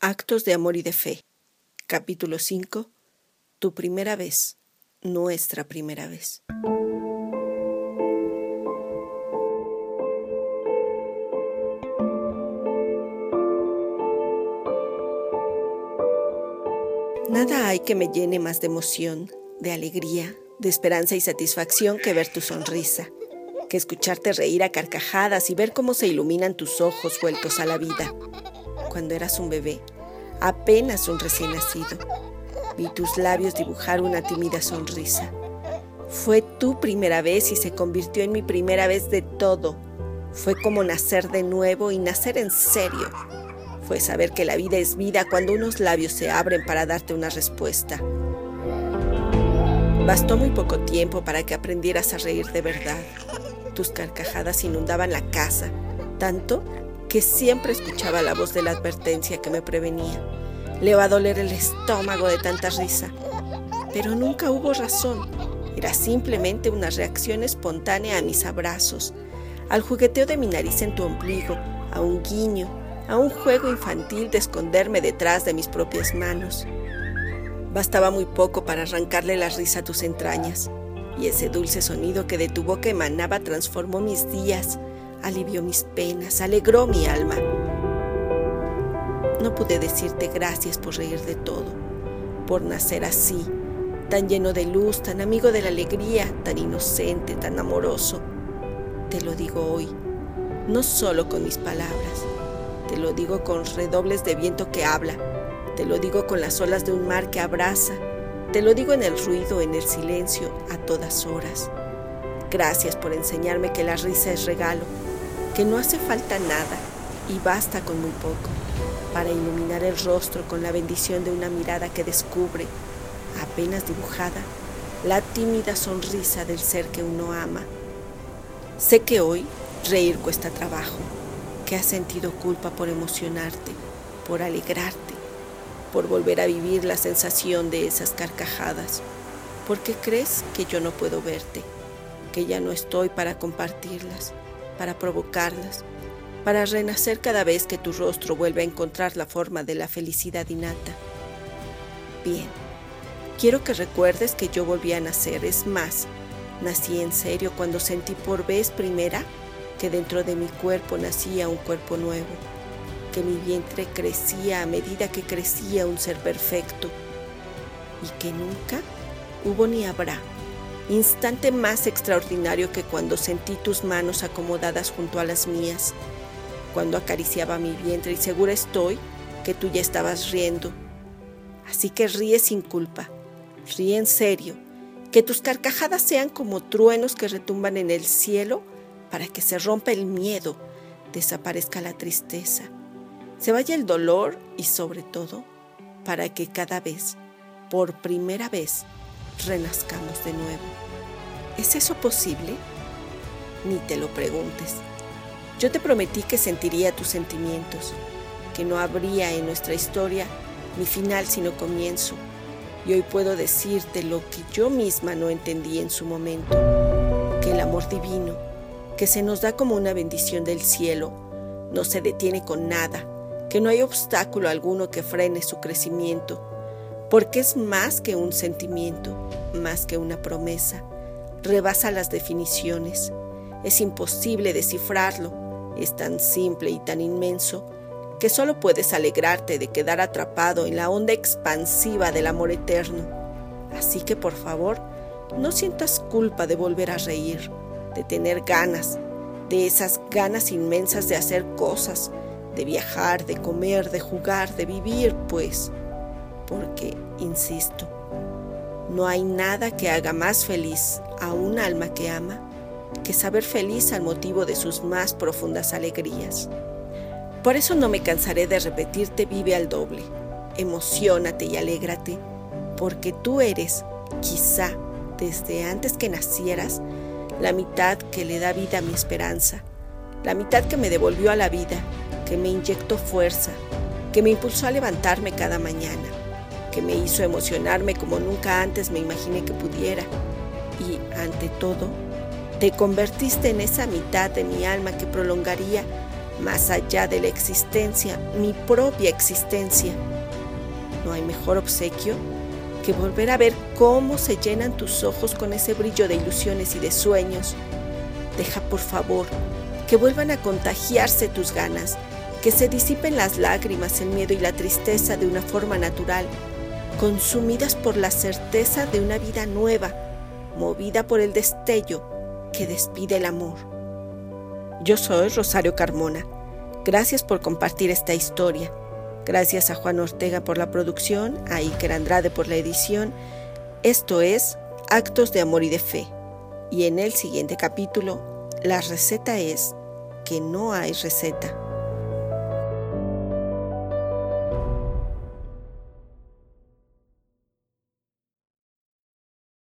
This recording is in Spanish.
Actos de Amor y de Fe. Capítulo 5. Tu primera vez. Nuestra primera vez. Nada hay que me llene más de emoción, de alegría, de esperanza y satisfacción que ver tu sonrisa, que escucharte reír a carcajadas y ver cómo se iluminan tus ojos vueltos a la vida. Cuando eras un bebé, apenas un recién nacido, vi tus labios dibujar una tímida sonrisa. Fue tu primera vez y se convirtió en mi primera vez de todo. Fue como nacer de nuevo y nacer en serio fue saber que la vida es vida cuando unos labios se abren para darte una respuesta. Bastó muy poco tiempo para que aprendieras a reír de verdad. Tus carcajadas inundaban la casa, tanto que siempre escuchaba la voz de la advertencia que me prevenía. Le va a doler el estómago de tanta risa. Pero nunca hubo razón. Era simplemente una reacción espontánea a mis abrazos, al jugueteo de mi nariz en tu ombligo, a un guiño, a un juego infantil de esconderme detrás de mis propias manos. Bastaba muy poco para arrancarle la risa a tus entrañas, y ese dulce sonido que de tu boca emanaba transformó mis días, alivió mis penas, alegró mi alma. No pude decirte gracias por reír de todo, por nacer así, tan lleno de luz, tan amigo de la alegría, tan inocente, tan amoroso. Te lo digo hoy, no solo con mis palabras, te lo digo con redobles de viento que habla. Te lo digo con las olas de un mar que abraza. Te lo digo en el ruido, en el silencio, a todas horas. Gracias por enseñarme que la risa es regalo, que no hace falta nada y basta con muy poco para iluminar el rostro con la bendición de una mirada que descubre, apenas dibujada, la tímida sonrisa del ser que uno ama. Sé que hoy reír cuesta trabajo que has sentido culpa por emocionarte, por alegrarte, por volver a vivir la sensación de esas carcajadas, porque crees que yo no puedo verte, que ya no estoy para compartirlas, para provocarlas, para renacer cada vez que tu rostro vuelve a encontrar la forma de la felicidad innata. Bien, quiero que recuerdes que yo volví a nacer, es más, nací en serio cuando sentí por vez primera que dentro de mi cuerpo nacía un cuerpo nuevo, que mi vientre crecía a medida que crecía un ser perfecto y que nunca hubo ni habrá instante más extraordinario que cuando sentí tus manos acomodadas junto a las mías, cuando acariciaba mi vientre y segura estoy que tú ya estabas riendo. Así que ríe sin culpa, ríe en serio, que tus carcajadas sean como truenos que retumban en el cielo para que se rompa el miedo, desaparezca la tristeza, se vaya el dolor y sobre todo para que cada vez, por primera vez, renazcamos de nuevo. ¿Es eso posible? Ni te lo preguntes. Yo te prometí que sentiría tus sentimientos, que no habría en nuestra historia ni final sino comienzo. Y hoy puedo decirte lo que yo misma no entendí en su momento, que el amor divino que se nos da como una bendición del cielo, no se detiene con nada, que no hay obstáculo alguno que frene su crecimiento, porque es más que un sentimiento, más que una promesa, rebasa las definiciones, es imposible descifrarlo, es tan simple y tan inmenso que solo puedes alegrarte de quedar atrapado en la onda expansiva del amor eterno. Así que por favor, no sientas culpa de volver a reír de tener ganas, de esas ganas inmensas de hacer cosas, de viajar, de comer, de jugar, de vivir, pues, porque, insisto, no hay nada que haga más feliz a un alma que ama que saber feliz al motivo de sus más profundas alegrías. Por eso no me cansaré de repetirte vive al doble, emocionate y alégrate, porque tú eres, quizá desde antes que nacieras, la mitad que le da vida a mi esperanza, la mitad que me devolvió a la vida, que me inyectó fuerza, que me impulsó a levantarme cada mañana, me hizo emocionarme como nunca antes me imaginé que pudiera. Y, ante todo, te convertiste en esa mitad de mi alma que prolongaría más allá de la existencia, mi propia existencia. No hay mejor obsequio que volver a ver cómo se llenan tus ojos con ese brillo de ilusiones y de sueños. Deja por favor que vuelvan a contagiarse tus ganas, que se disipen las lágrimas, el miedo y la tristeza de una forma natural, consumidas por la certeza de una vida nueva, movida por el destello que despide el amor. Yo soy Rosario Carmona. Gracias por compartir esta historia. Gracias a Juan Ortega por la producción, a Iker Andrade por la edición. Esto es Actos de Amor y de Fe. Y en el siguiente capítulo, la receta es que no hay receta.